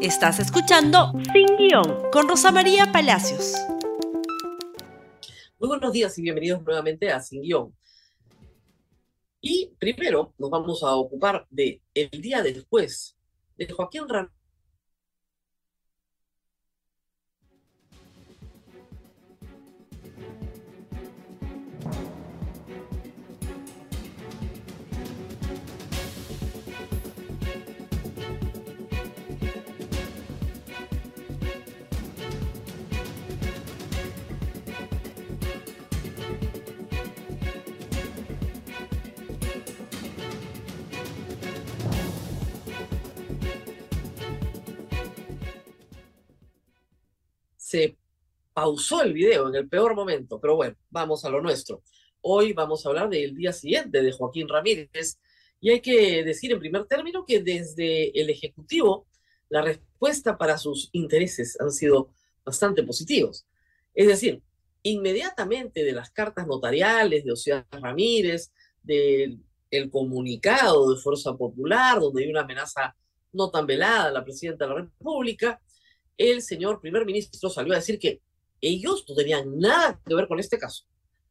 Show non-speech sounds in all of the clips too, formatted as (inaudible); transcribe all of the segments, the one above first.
Estás escuchando Sin Guión con Rosa María Palacios. Muy buenos días y bienvenidos nuevamente a Sin Guión. Y primero nos vamos a ocupar de el día después de Joaquín Ramírez se pausó el video en el peor momento, pero bueno, vamos a lo nuestro. Hoy vamos a hablar del día siguiente de Joaquín Ramírez y hay que decir en primer término que desde el Ejecutivo la respuesta para sus intereses han sido bastante positivos. Es decir, inmediatamente de las cartas notariales de Océano Ramírez, del el comunicado de Fuerza Popular, donde hay una amenaza no tan velada a la presidenta de la República, el señor primer ministro salió a decir que ellos no tenían nada que ver con este caso.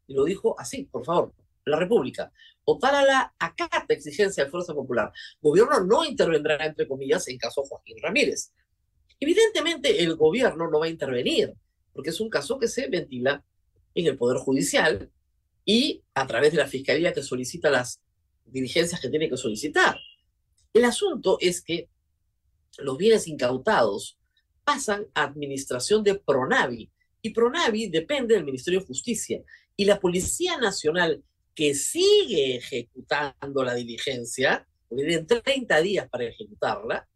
Y lo dijo así, por favor, la República. O tal a la acata exigencia de Fuerza Popular. Gobierno no intervendrá, entre comillas, en caso Joaquín Ramírez. Evidentemente, el gobierno no va a intervenir, porque es un caso que se ventila en el Poder Judicial y a través de la Fiscalía que solicita las diligencias que tiene que solicitar. El asunto es que los bienes incautados pasan a administración de Pronavi. Y Pronavi depende del Ministerio de Justicia. Y la Policía Nacional, que sigue ejecutando la diligencia, porque tienen 30 días para ejecutarla,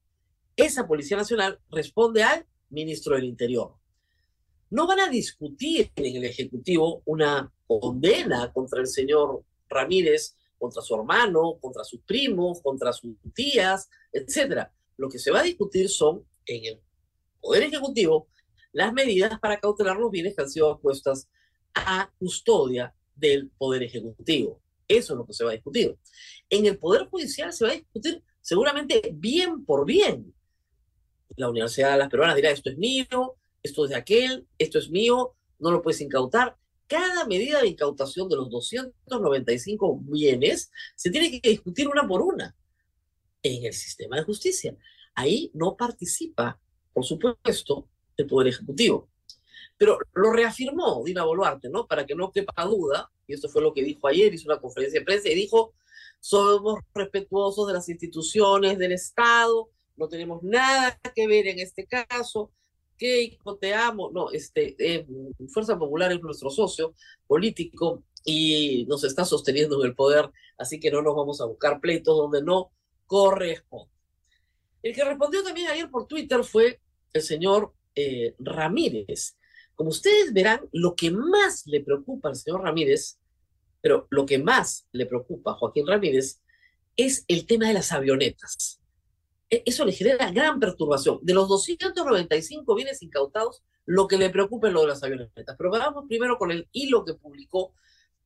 esa Policía Nacional responde al ministro del Interior. No van a discutir en el Ejecutivo una condena contra el señor Ramírez, contra su hermano, contra sus primos, contra sus tías, etc. Lo que se va a discutir son en el Poder Ejecutivo las medidas para cautelar los bienes que han sido puestas a custodia del Poder Ejecutivo. Eso es lo que se va a discutir. En el Poder Judicial se va a discutir seguramente bien por bien. La Universidad de las Peruanas dirá, esto es mío, esto es de aquel, esto es mío, no lo puedes incautar. Cada medida de incautación de los 295 bienes se tiene que discutir una por una en el sistema de justicia. Ahí no participa por supuesto, el Poder Ejecutivo. Pero lo reafirmó Dina Boluarte, ¿no? Para que no quepa duda, y esto fue lo que dijo ayer, hizo una conferencia de prensa y dijo, somos respetuosos de las instituciones del Estado, no tenemos nada que ver en este caso, que te no, este, eh, Fuerza Popular es nuestro socio político y nos está sosteniendo en el poder, así que no nos vamos a buscar pleitos donde no corresponde. El que respondió también ayer por Twitter fue el señor eh, Ramírez. Como ustedes verán, lo que más le preocupa al señor Ramírez, pero lo que más le preocupa a Joaquín Ramírez es el tema de las avionetas. E, eso le genera gran perturbación. De los 295 bienes incautados, lo que le preocupa es lo de las avionetas. Pero vamos primero con el hilo que publicó,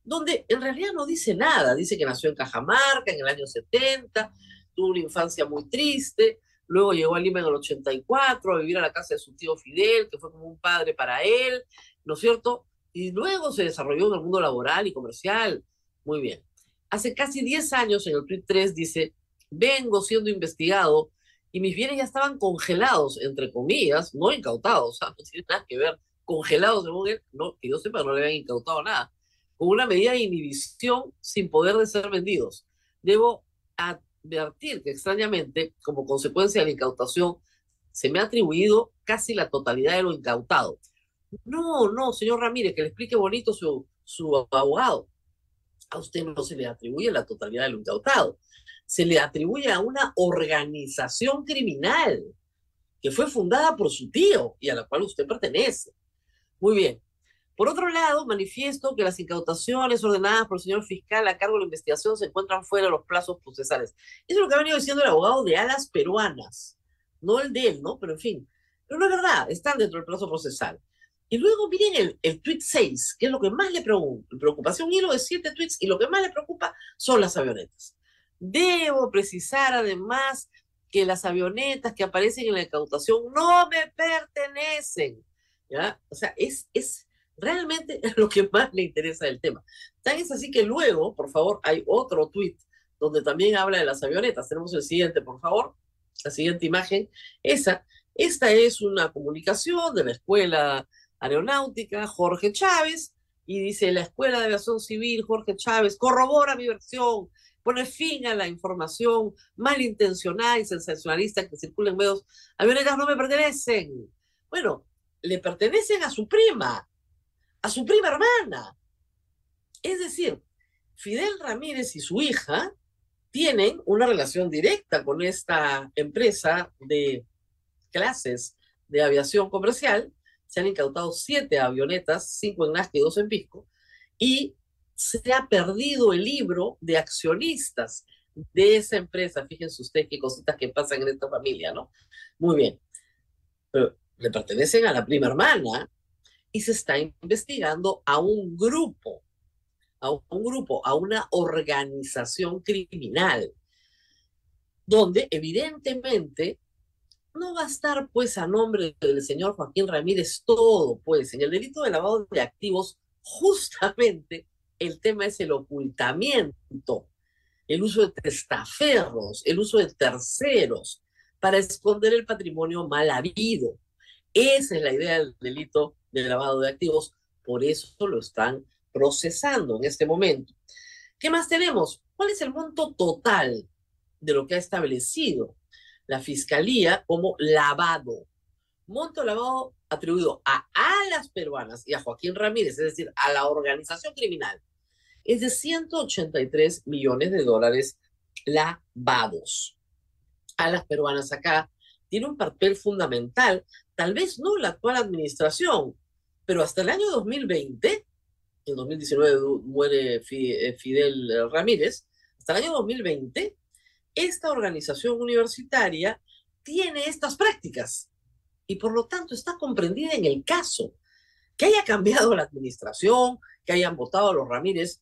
donde en realidad no dice nada. Dice que nació en Cajamarca en el año 70, tuvo una infancia muy triste, Luego llegó a Lima en el 84 a vivir a la casa de su tío Fidel, que fue como un padre para él, ¿no es cierto? Y luego se desarrolló en el mundo laboral y comercial. Muy bien. Hace casi 10 años, en el tweet 3, dice, vengo siendo investigado y mis bienes ya estaban congelados, entre comillas, no incautados, sea, no tiene nada que ver, congelados según él, no, que yo sepa, no le habían incautado nada, con una medida de inhibición sin poder de ser vendidos. Debo advertir que extrañamente, como consecuencia de la incautación, se me ha atribuido casi la totalidad de lo incautado. No, no, señor Ramírez, que le explique bonito su, su abogado. A usted no se le atribuye la totalidad de lo incautado. Se le atribuye a una organización criminal que fue fundada por su tío y a la cual usted pertenece. Muy bien. Por otro lado, manifiesto que las incautaciones ordenadas por el señor fiscal a cargo de la investigación se encuentran fuera de los plazos procesales. Eso es lo que ha venido diciendo el abogado de alas peruanas, no el de él, ¿no? Pero en fin, pero no es verdad, están dentro del plazo procesal. Y luego miren el, el tweet 6, que es lo que más le preocupa. Hace un hilo de siete tweets y lo que más le preocupa son las avionetas. Debo precisar además que las avionetas que aparecen en la incautación no me pertenecen. ¿ya? O sea, es, es realmente (laughs) lo que más le interesa del tema. Tan es así que luego, por favor, hay otro tuit donde también habla de las avionetas. Tenemos el siguiente, por favor. La siguiente imagen. Esa, esta es una comunicación de la Escuela Aeronáutica Jorge Chávez y dice la Escuela de Aviación Civil Jorge Chávez corrobora mi versión, pone fin a la información malintencionada y sensacionalista que circula en medios. Avionetas no me pertenecen. Bueno, le pertenecen a su prima, a su prima hermana. Es decir, Fidel Ramírez y su hija tienen una relación directa con esta empresa de clases de aviación comercial se han incautado siete avionetas, cinco en Nazca y dos en Pisco, y se ha perdido el libro de accionistas de esa empresa. Fíjense ustedes qué cositas que pasan en esta familia, ¿no? Muy bien. Pero le pertenecen a la prima hermana y se está investigando a un grupo, a un grupo, a una organización criminal, donde evidentemente no va a estar pues a nombre del señor Joaquín Ramírez todo, pues en el delito de lavado de activos, justamente el tema es el ocultamiento, el uso de testaferros, el uso de terceros para esconder el patrimonio mal habido. Esa es la idea del delito de lavado de activos, por eso lo están procesando en este momento. ¿Qué más tenemos? ¿Cuál es el monto total de lo que ha establecido la fiscalía como lavado. Monto lavado atribuido a alas peruanas y a Joaquín Ramírez, es decir, a la organización criminal, es de 183 millones de dólares lavados. Alas peruanas acá tiene un papel fundamental, tal vez no la actual administración, pero hasta el año 2020, en 2019 muere eh, Fidel Ramírez, hasta el año 2020 esta organización universitaria tiene estas prácticas y por lo tanto está comprendida en el caso. Que haya cambiado la administración, que hayan votado a los Ramírez,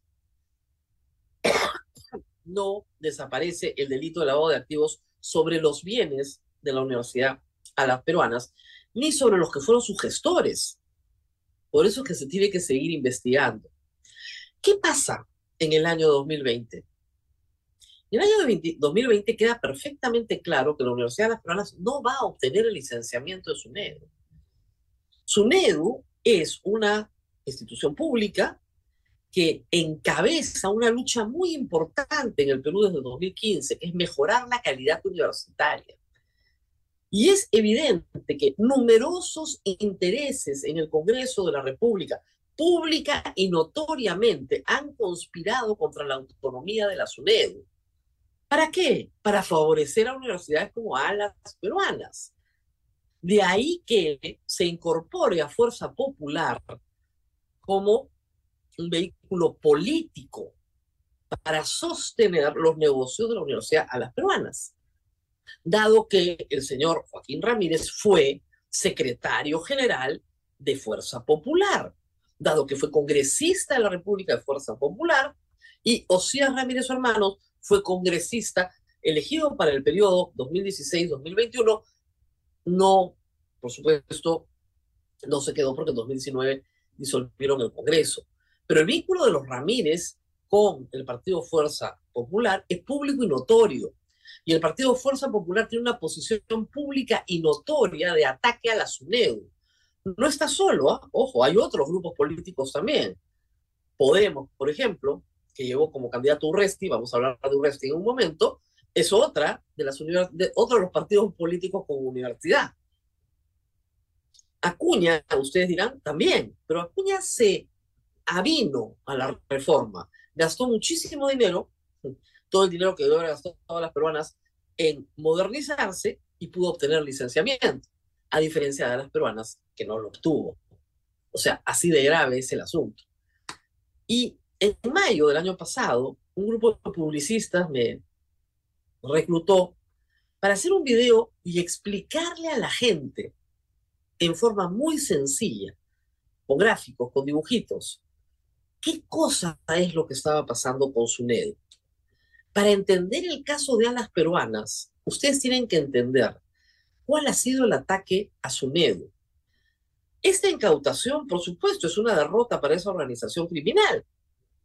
(coughs) no desaparece el delito de lavado de activos sobre los bienes de la universidad a las peruanas, ni sobre los que fueron sus gestores. Por eso es que se tiene que seguir investigando. ¿Qué pasa en el año 2020? En el año 2020 queda perfectamente claro que la Universidad de las Peruanas no va a obtener el licenciamiento de SUNEDU. SUNEDU es una institución pública que encabeza una lucha muy importante en el Perú desde 2015, que es mejorar la calidad universitaria. Y es evidente que numerosos intereses en el Congreso de la República, pública y notoriamente, han conspirado contra la autonomía de la SUNEDU ¿Para qué? Para favorecer a universidades como ALAS peruanas. De ahí que se incorpore a Fuerza Popular como un vehículo político para sostener los negocios de la Universidad a las peruanas, dado que el señor Joaquín Ramírez fue secretario general de Fuerza Popular, dado que fue congresista de la República de Fuerza Popular, y Osías Ramírez, su hermano, fue congresista elegido para el periodo 2016-2021. No, por supuesto, no se quedó porque en 2019 disolvieron el Congreso. Pero el vínculo de los Ramírez con el Partido Fuerza Popular es público y notorio. Y el Partido Fuerza Popular tiene una posición pública y notoria de ataque a la SUNEDU. No está solo, ¿ah? ojo, hay otros grupos políticos también. Podemos, por ejemplo, que llevó como candidato Urresti, vamos a hablar de Urresti en un momento, es otra de las de, otro de los partidos políticos con universidad. Acuña, ustedes dirán, también, pero Acuña se avino a la reforma, gastó muchísimo dinero, todo el dinero que debe haber gastado todas las peruanas en modernizarse y pudo obtener licenciamiento, a diferencia de las peruanas que no lo obtuvo. O sea, así de grave es el asunto. Y en mayo del año pasado, un grupo de publicistas me reclutó para hacer un video y explicarle a la gente en forma muy sencilla, con gráficos, con dibujitos, qué cosa es lo que estaba pasando con SUNED. Para entender el caso de alas peruanas, ustedes tienen que entender cuál ha sido el ataque a SUNEDU. Esta incautación, por supuesto, es una derrota para esa organización criminal,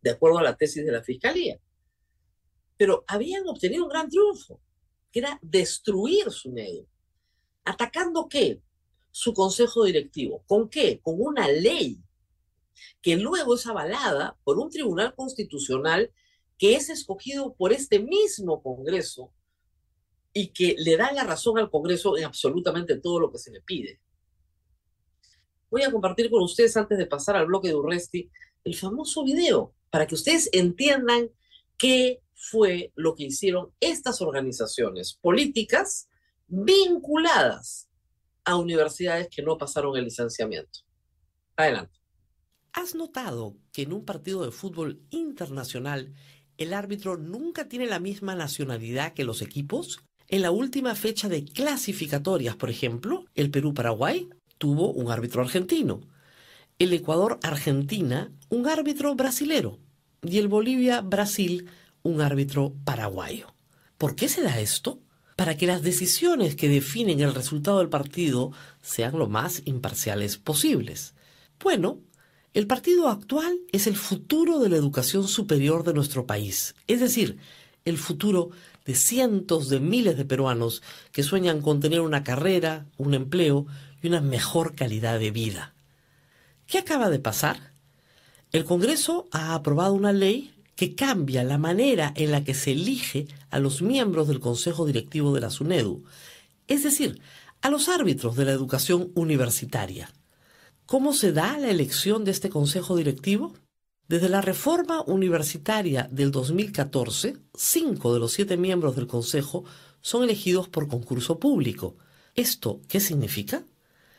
de acuerdo a la tesis de la Fiscalía. Pero habían obtenido un gran triunfo, que era destruir SUNEDU. ¿Atacando qué? Su consejo directivo. ¿Con qué? Con una ley que luego es avalada por un tribunal constitucional que es escogido por este mismo Congreso y que le da la razón al Congreso en absolutamente todo lo que se le pide. Voy a compartir con ustedes, antes de pasar al bloque de Urresti, el famoso video, para que ustedes entiendan qué fue lo que hicieron estas organizaciones políticas vinculadas a universidades que no pasaron el licenciamiento. Adelante. ¿Has notado que en un partido de fútbol internacional el árbitro nunca tiene la misma nacionalidad que los equipos? En la última fecha de clasificatorias, por ejemplo, el Perú-Paraguay tuvo un árbitro argentino, el Ecuador-Argentina un árbitro brasilero y el Bolivia-Brasil un árbitro paraguayo. ¿Por qué se da esto? Para que las decisiones que definen el resultado del partido sean lo más imparciales posibles. Bueno, el partido actual es el futuro de la educación superior de nuestro país, es decir, el futuro de cientos de miles de peruanos que sueñan con tener una carrera, un empleo y una mejor calidad de vida. ¿Qué acaba de pasar? El Congreso ha aprobado una ley que cambia la manera en la que se elige a los miembros del Consejo Directivo de la SUNEDU, es decir, a los árbitros de la educación universitaria. ¿Cómo se da la elección de este Consejo Directivo? Desde la reforma universitaria del 2014, cinco de los siete miembros del Consejo son elegidos por concurso público. ¿Esto qué significa?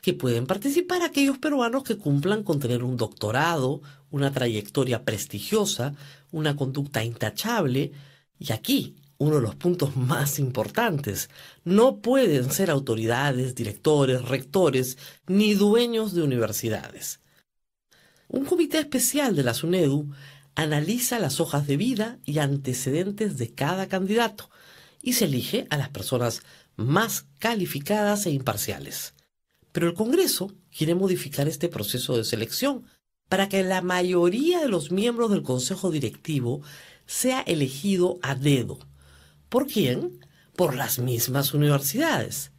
Que pueden participar aquellos peruanos que cumplan con tener un doctorado, una trayectoria prestigiosa, una conducta intachable, y aquí uno de los puntos más importantes. No pueden ser autoridades, directores, rectores, ni dueños de universidades. Un comité especial de la SUNEDU analiza las hojas de vida y antecedentes de cada candidato y se elige a las personas más calificadas e imparciales. Pero el Congreso quiere modificar este proceso de selección para que la mayoría de los miembros del Consejo Directivo sea elegido a dedo. ¿Por quién? Por las mismas universidades.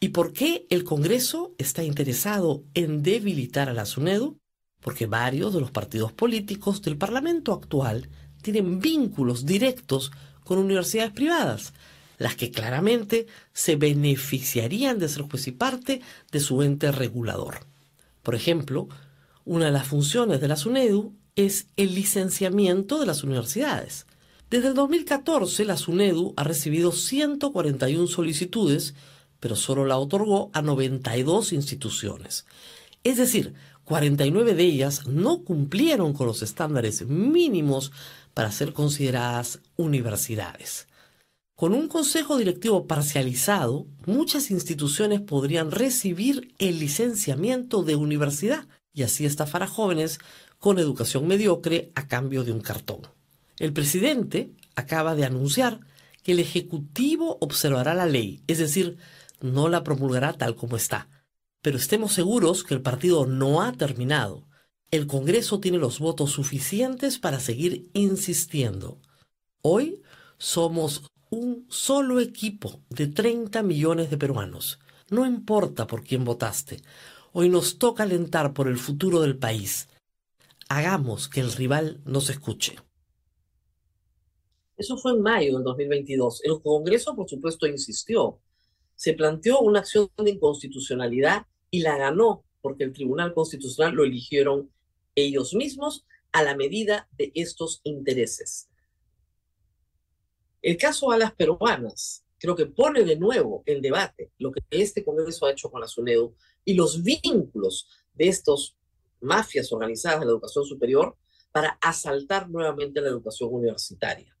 ¿Y por qué el Congreso está interesado en debilitar a la SUNEDU? porque varios de los partidos políticos del Parlamento actual tienen vínculos directos con universidades privadas, las que claramente se beneficiarían de ser juez y parte de su ente regulador. Por ejemplo, una de las funciones de la SUNEDU es el licenciamiento de las universidades. Desde el 2014, la SUNEDU ha recibido 141 solicitudes, pero solo la otorgó a 92 instituciones. Es decir, 49 de ellas no cumplieron con los estándares mínimos para ser consideradas universidades. Con un consejo directivo parcializado, muchas instituciones podrían recibir el licenciamiento de universidad y así estafar a jóvenes con educación mediocre a cambio de un cartón. El presidente acaba de anunciar que el Ejecutivo observará la ley, es decir, no la promulgará tal como está, pero estemos seguros que el partido no ha terminado. El Congreso tiene los votos suficientes para seguir insistiendo. Hoy somos un solo equipo de 30 millones de peruanos. No importa por quién votaste. Hoy nos toca alentar por el futuro del país. Hagamos que el rival nos escuche. Eso fue en mayo del 2022. El Congreso, por supuesto, insistió. Se planteó una acción de inconstitucionalidad y la ganó porque el Tribunal Constitucional lo eligieron ellos mismos a la medida de estos intereses. El caso a las peruanas creo que pone de nuevo en debate lo que este Congreso ha hecho con la SUNEDU y los vínculos de estos mafias organizadas de la educación superior para asaltar nuevamente la educación universitaria.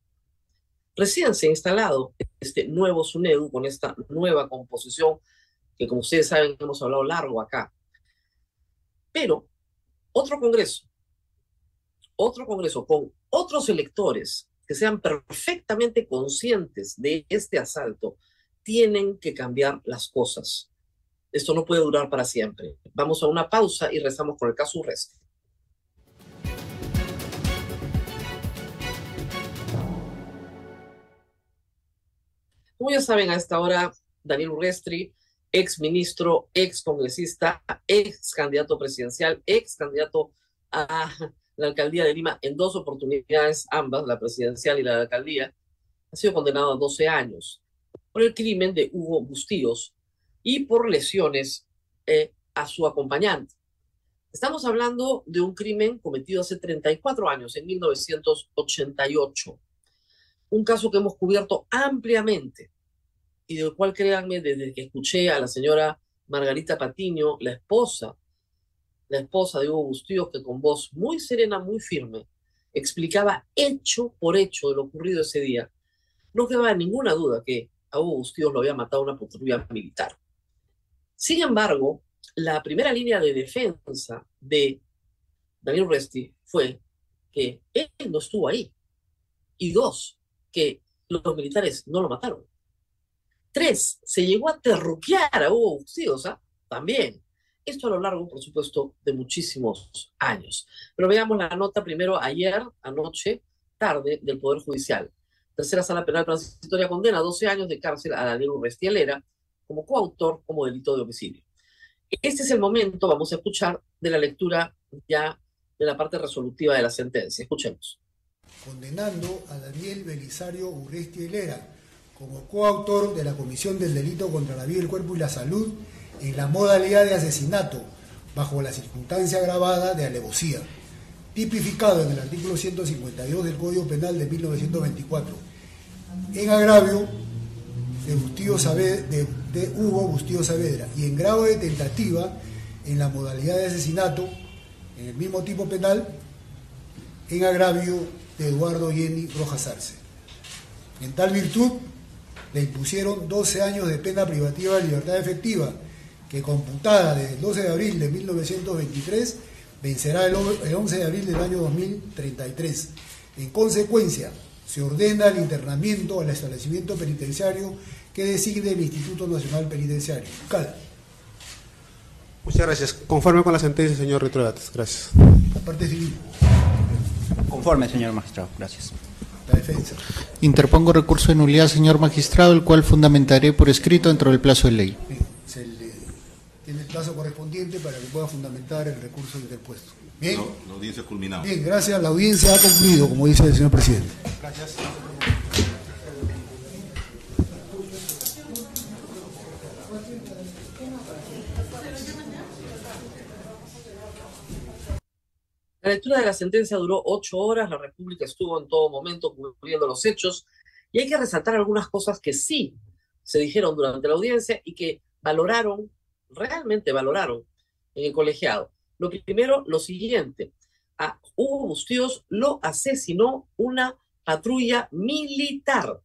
Recién se ha instalado este nuevo SUNEDU con esta nueva composición que como ustedes saben hemos hablado largo acá. Pero otro Congreso, otro Congreso con otros electores que sean perfectamente conscientes de este asalto tienen que cambiar las cosas. Esto no puede durar para siempre. Vamos a una pausa y rezamos con el caso Urresti. Como ya saben, a esta hora, Daniel Urrestri, ex ministro, ex congresista, ex candidato presidencial, ex candidato a la alcaldía de Lima en dos oportunidades, ambas, la presidencial y la alcaldía, ha sido condenado a 12 años por el crimen de Hugo Bustíos, y por lesiones eh, a su acompañante. Estamos hablando de un crimen cometido hace 34 años, en 1988. Un caso que hemos cubierto ampliamente y del cual, créanme, desde que escuché a la señora Margarita Patiño, la esposa, la esposa de Hugo Bustíos, que con voz muy serena, muy firme, explicaba hecho por hecho de lo ocurrido ese día, no quedaba ninguna duda que a Hugo Bustíos lo había matado una patrulla militar. Sin embargo, la primera línea de defensa de Daniel Resti fue que él no estuvo ahí. Y dos, que los militares no lo mataron. Tres, se llegó a terruquear a Hugo Bustillos, también. Esto a lo largo, por supuesto, de muchísimos años. Pero veamos la nota primero ayer, anoche, tarde, del Poder Judicial. Tercera Sala Penal Transitoria condena 12 años de cárcel a Daniel Urresti Alera como coautor como delito de homicidio. Este es el momento, vamos a escuchar, de la lectura ya de la parte resolutiva de la sentencia. Escuchemos. Condenando a Daniel Belisario Urresti Helera como coautor de la comisión del delito contra la vida, el cuerpo y la salud en la modalidad de asesinato bajo la circunstancia agravada de alevosía, tipificado en el artículo 152 del Código Penal de 1924, en agravio de, de, Hugo Bustillo Saavedra y en grado de tentativa en la modalidad de asesinato en el mismo tipo penal en agravio de Eduardo Jenny Rojas Arce. En tal virtud le impusieron 12 años de pena privativa de libertad efectiva que computada desde el 12 de abril de 1923 vencerá el 11 de abril del año 2033. En consecuencia, se ordena el internamiento al establecimiento penitenciario que designe el Instituto Nacional Penitenciario. Cal. Muchas gracias. Conforme con la sentencia, señor Retrodates. Gracias. La parte civil. Conforme, señor magistrado. Gracias. La defensa. Interpongo recurso de nulidad, señor magistrado, el cual fundamentaré por escrito dentro del plazo de ley. Se le, tiene el plazo correspondiente para que pueda fundamentar el recurso interpuesto. Bien. la audiencia ha culminado. Bien, gracias. La audiencia ha concluido, como dice el señor presidente. Gracias. La lectura de la sentencia duró ocho horas, la República estuvo en todo momento cubriendo los hechos y hay que resaltar algunas cosas que sí se dijeron durante la audiencia y que valoraron, realmente valoraron en el colegiado. Lo primero, lo siguiente, a Hugo Bustíos lo asesinó una patrulla militar.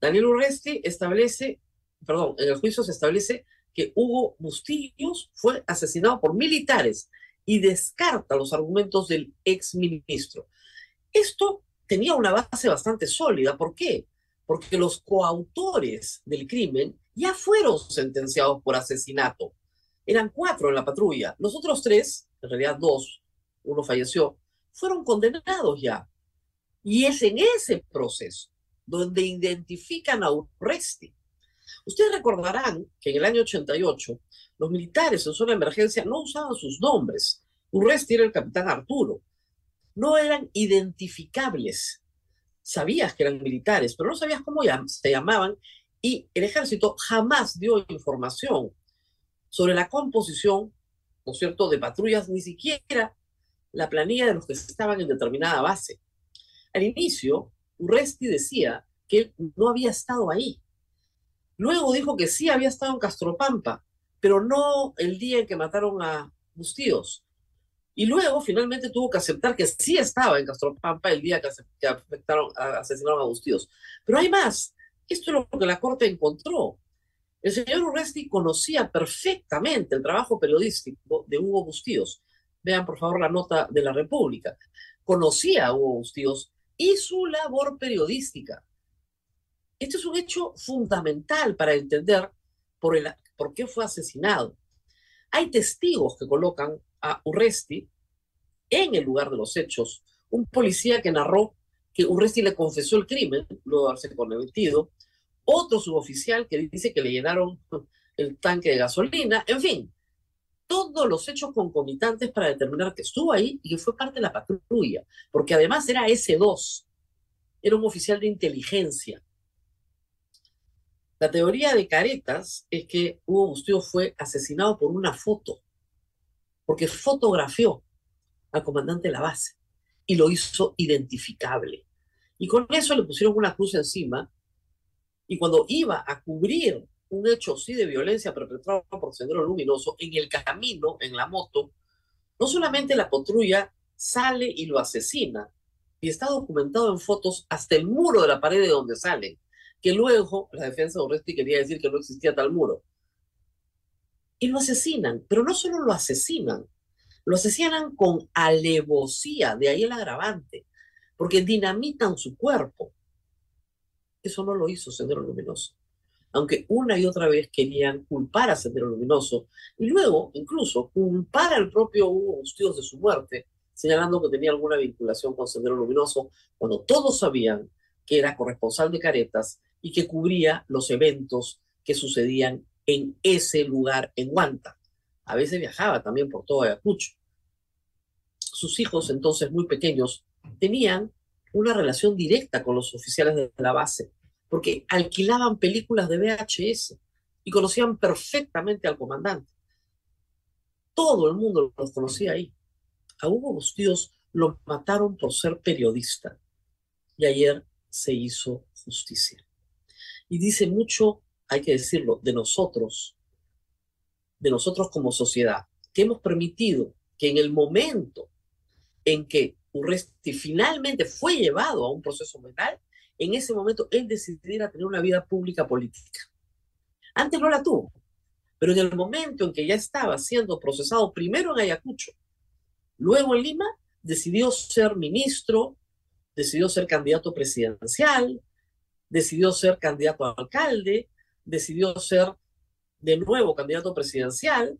Daniel Urresti establece, perdón, en el juicio se establece que Hugo Bustillos fue asesinado por militares y descarta los argumentos del ex ministro. Esto tenía una base bastante sólida. ¿Por qué? Porque los coautores del crimen ya fueron sentenciados por asesinato. Eran cuatro en la patrulla. Los otros tres, en realidad dos, uno falleció, fueron condenados ya. Y es en ese proceso donde identifican a Urresti. Ustedes recordarán que en el año 88 los militares en zona de emergencia no usaban sus nombres. Urresti era el capitán Arturo. No eran identificables. Sabías que eran militares, pero no sabías cómo se llamaban y el ejército jamás dio información sobre la composición, ¿no cierto?, de patrullas, ni siquiera la planilla de los que estaban en determinada base. Al inicio, Urresti decía que él no había estado ahí. Luego dijo que sí había estado en Castropampa, pero no el día en que mataron a Bustíos. Y luego finalmente tuvo que aceptar que sí estaba en Castropampa el día que, afectaron, asesinaron a Bustíos. Pero hay más. Esto es lo que la Corte encontró. El señor Urresti conocía perfectamente el trabajo periodístico de Hugo Bustíos. Vean, por favor, la nota de la República. Conocía a Hugo Bustíos y su labor periodística. Este es un hecho fundamental para entender por, el, por qué fue asesinado. Hay testigos que colocan a Urresti en el lugar de los hechos. Un policía que narró que Urresti le confesó el crimen, luego de haberse cometido. Otro suboficial que dice que le llenaron el tanque de gasolina. En fin, todos los hechos concomitantes para determinar que estuvo ahí y que fue parte de la patrulla, porque además era S2, era un oficial de inteligencia. La teoría de Caretas es que Hugo Bustillo fue asesinado por una foto, porque fotografió al comandante de la base y lo hizo identificable. Y con eso le pusieron una cruz encima y cuando iba a cubrir un hecho sí de violencia perpetrado por Sendero Luminoso, en el camino, en la moto, no solamente la patrulla sale y lo asesina, y está documentado en fotos hasta el muro de la pared de donde salen, que luego la defensa de Oresti quería decir que no existía tal muro. Y lo asesinan, pero no solo lo asesinan, lo asesinan con alevosía, de ahí el agravante, porque dinamitan su cuerpo. Eso no lo hizo Sendero Luminoso aunque una y otra vez querían culpar a Sendero Luminoso y luego incluso culpar al propio Hugo Bustillos de su muerte, señalando que tenía alguna vinculación con Sendero Luminoso, cuando todos sabían que era corresponsal de Caretas y que cubría los eventos que sucedían en ese lugar en Huanta. A veces viajaba también por todo Ayacucho. Sus hijos, entonces muy pequeños, tenían una relación directa con los oficiales de la base porque alquilaban películas de VHS y conocían perfectamente al comandante. Todo el mundo los conocía ahí. A Hugo Bustíos lo mataron por ser periodista y ayer se hizo justicia. Y dice mucho, hay que decirlo, de nosotros, de nosotros como sociedad, que hemos permitido que en el momento en que Urresti finalmente fue llevado a un proceso penal, en ese momento él decidiera tener una vida pública política. Antes no la tuvo, pero en el momento en que ya estaba siendo procesado primero en Ayacucho, luego en Lima, decidió ser ministro, decidió ser candidato presidencial, decidió ser candidato a alcalde, decidió ser de nuevo candidato presidencial,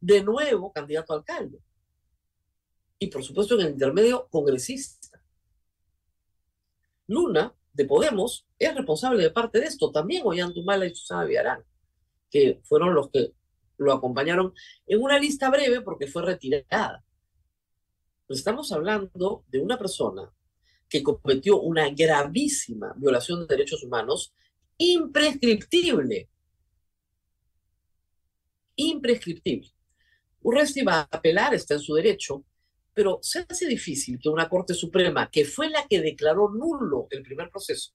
de nuevo candidato a alcalde. Y por supuesto en el intermedio congresista. Luna de Podemos es responsable de parte de esto, también Ollantumala y Susana Villarán, que fueron los que lo acompañaron en una lista breve porque fue retirada. Estamos hablando de una persona cometió una gravísima violación de derechos humanos imprescriptible. Imprescriptible. Urresti va a apelar, está en su derecho, pero se hace difícil que una Corte Suprema, que fue la que declaró nulo el primer proceso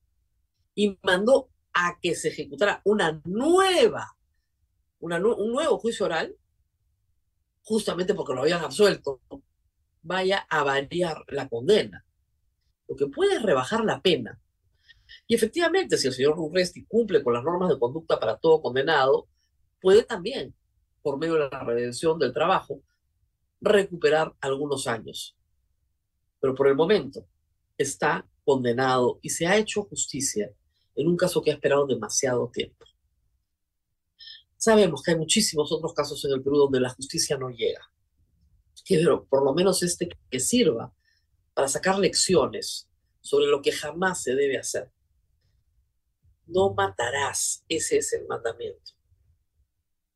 y mandó a que se ejecutara una nueva, un nuevo juicio oral, justamente porque lo habían absuelto, vaya a variar la condena. Lo que puede es rebajar la pena. Y efectivamente, si el señor Urresti cumple con las normas de conducta para todo condenado, puede también, por medio de la redención del trabajo, recuperar algunos años. Pero por el momento está condenado y se ha hecho justicia en un caso que ha esperado demasiado tiempo. Sabemos que hay muchísimos otros casos en el Perú donde la justicia no llega. Pero por lo menos este que sirva para sacar lecciones sobre lo que jamás se debe hacer. No matarás, ese es el mandamiento.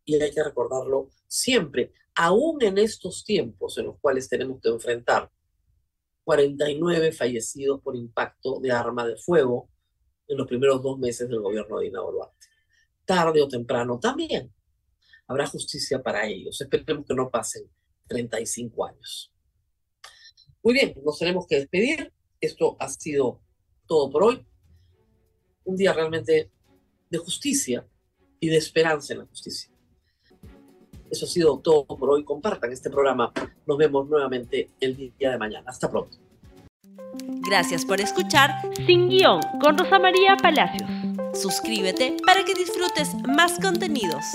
Y hay que recordarlo siempre, aún en estos tiempos en los cuales tenemos que enfrentar 49 fallecidos por impacto de arma de fuego en los primeros dos meses del gobierno de Dina Boluarte. Tarde o temprano también habrá justicia para ellos. Esperemos que no pasen 35 años. Muy bien, nos tenemos que despedir. Esto ha sido todo por hoy. Un día realmente de justicia y de esperanza en la justicia. Eso ha sido todo por hoy. Compartan este programa. Nos vemos nuevamente el día de mañana. Hasta pronto. Gracias por escuchar Sin Guión con Rosa María Palacios. Suscríbete para que disfrutes más contenidos.